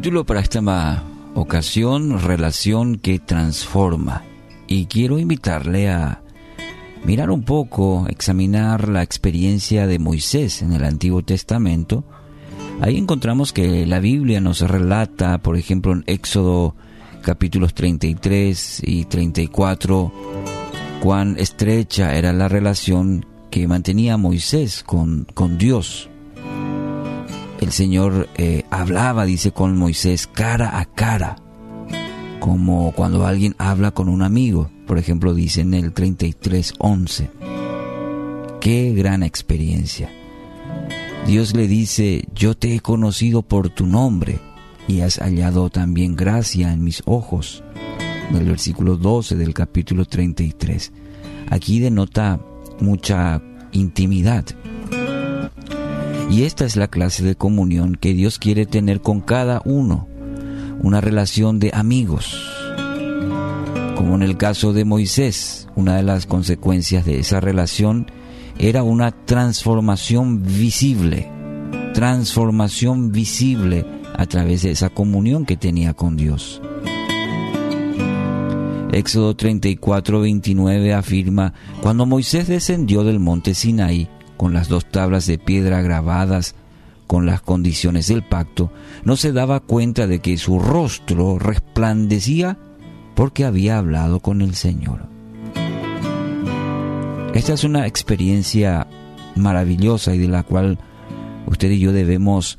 Título para esta ocasión, Relación que transforma. Y quiero invitarle a mirar un poco, examinar la experiencia de Moisés en el Antiguo Testamento. Ahí encontramos que la Biblia nos relata, por ejemplo, en Éxodo capítulos 33 y 34, cuán estrecha era la relación que mantenía Moisés con, con Dios el Señor eh, hablaba, dice, con Moisés cara a cara, como cuando alguien habla con un amigo, por ejemplo, dice en el 33.11. Qué gran experiencia. Dios le dice, yo te he conocido por tu nombre y has hallado también gracia en mis ojos. En el versículo 12 del capítulo 33. Aquí denota mucha intimidad. Y esta es la clase de comunión que Dios quiere tener con cada uno, una relación de amigos. Como en el caso de Moisés, una de las consecuencias de esa relación era una transformación visible, transformación visible a través de esa comunión que tenía con Dios. Éxodo 34, 29 afirma, cuando Moisés descendió del monte Sinaí, con las dos tablas de piedra grabadas con las condiciones del pacto, no se daba cuenta de que su rostro resplandecía porque había hablado con el Señor. Esta es una experiencia maravillosa y de la cual usted y yo debemos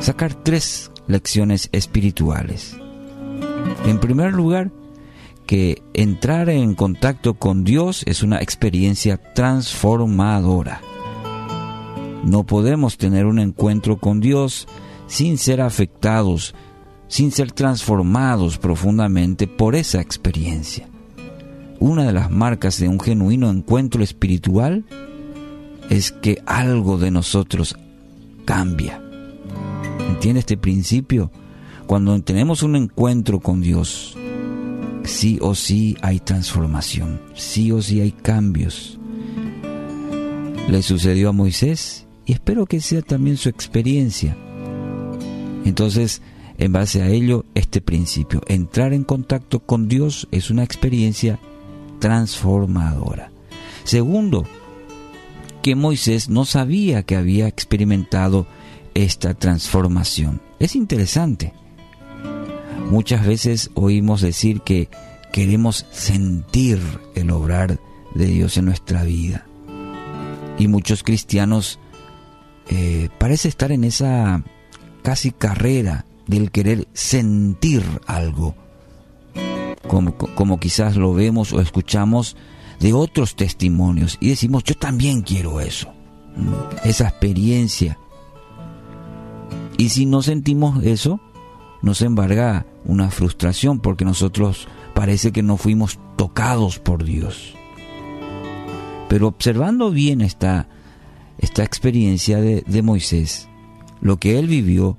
sacar tres lecciones espirituales. En primer lugar, que entrar en contacto con Dios es una experiencia transformadora. No podemos tener un encuentro con Dios sin ser afectados, sin ser transformados profundamente por esa experiencia. Una de las marcas de un genuino encuentro espiritual es que algo de nosotros cambia. ¿Entiende este principio? Cuando tenemos un encuentro con Dios, sí o sí hay transformación, sí o sí hay cambios. Le sucedió a Moisés y espero que sea también su experiencia. Entonces, en base a ello, este principio, entrar en contacto con Dios es una experiencia transformadora. Segundo, que Moisés no sabía que había experimentado esta transformación. Es interesante. Muchas veces oímos decir que queremos sentir el obrar de Dios en nuestra vida. Y muchos cristianos eh, parece estar en esa casi carrera del querer sentir algo, como, como quizás lo vemos o escuchamos de otros testimonios y decimos, yo también quiero eso, esa experiencia. Y si no sentimos eso, nos embarga una frustración porque nosotros parece que no fuimos tocados por Dios. Pero observando bien esta, esta experiencia de, de Moisés, lo que él vivió,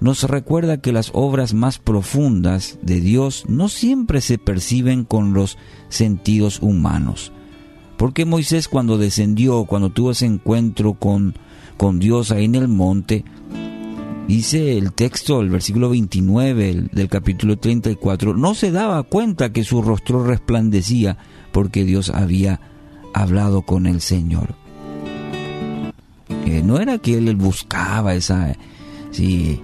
nos recuerda que las obras más profundas de Dios no siempre se perciben con los sentidos humanos. Porque Moisés cuando descendió, cuando tuvo ese encuentro con, con Dios ahí en el monte, Dice el texto, el versículo 29 del capítulo 34, no se daba cuenta que su rostro resplandecía porque Dios había hablado con el Señor. Eh, no era que él buscaba esa, sí,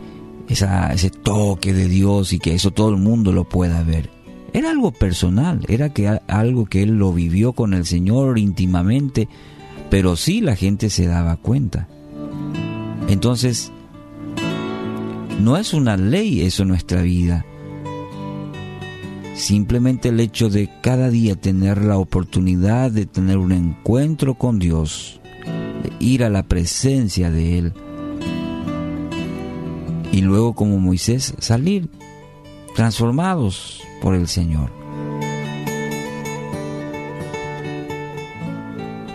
esa, ese toque de Dios y que eso todo el mundo lo pueda ver. Era algo personal, era que algo que él lo vivió con el Señor íntimamente, pero sí la gente se daba cuenta. Entonces, no es una ley eso en nuestra vida. Simplemente el hecho de cada día tener la oportunidad de tener un encuentro con Dios, de ir a la presencia de Él, y luego como Moisés salir transformados por el Señor.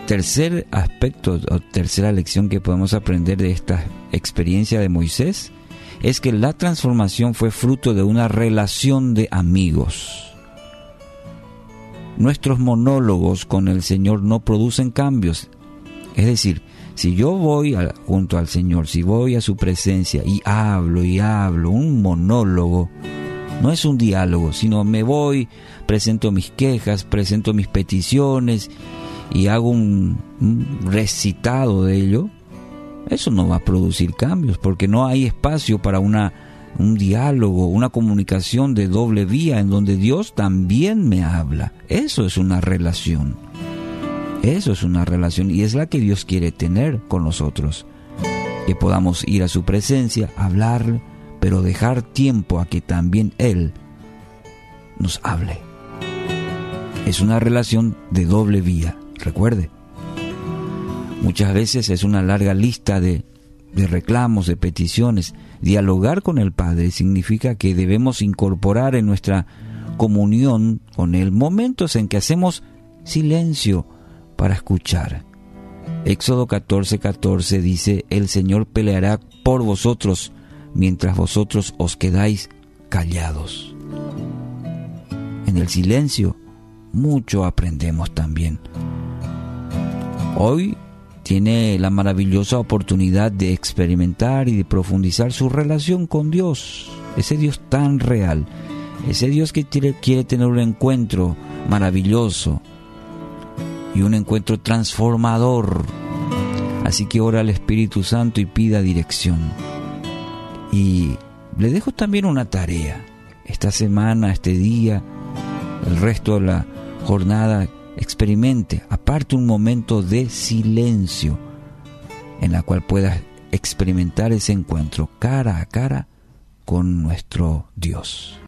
Tercer aspecto o tercera lección que podemos aprender de esta experiencia de Moisés es que la transformación fue fruto de una relación de amigos. Nuestros monólogos con el Señor no producen cambios. Es decir, Si yo voy junto al Señor, si voy a su presencia y hablo y hablo, un monólogo, no es un diálogo, sino me voy, presento mis quejas, presento mis peticiones y hago un, recitado de ello, eso no va a producir cambios porque no hay espacio para una un diálogo, una comunicación de doble vía en donde Dios también me habla. Eso es una relación. Eso es una relación y es la que Dios quiere tener con nosotros. Que podamos ir a su presencia, hablar, pero dejar tiempo a que también Él nos hable. Es una relación de doble vía, recuerde. Muchas veces es una larga lista de, de reclamos, de peticiones. Dialogar con el Padre significa que debemos incorporar en nuestra comunión con Él momentos en que hacemos silencio para escuchar. Éxodo 14:14 14 dice, el Señor peleará por vosotros mientras vosotros os quedáis callados. En el silencio mucho aprendemos también. Hoy tiene la maravillosa oportunidad de experimentar y de profundizar su relación con Dios, ese Dios tan real, ese Dios que quiere tener un encuentro maravilloso y un encuentro transformador. Así que ora al Espíritu Santo y pida dirección. Y le dejo también una tarea. Esta semana, este día, el resto de la jornada, experimente, aparte un momento de silencio en la cual puedas experimentar ese encuentro cara a cara con nuestro Dios.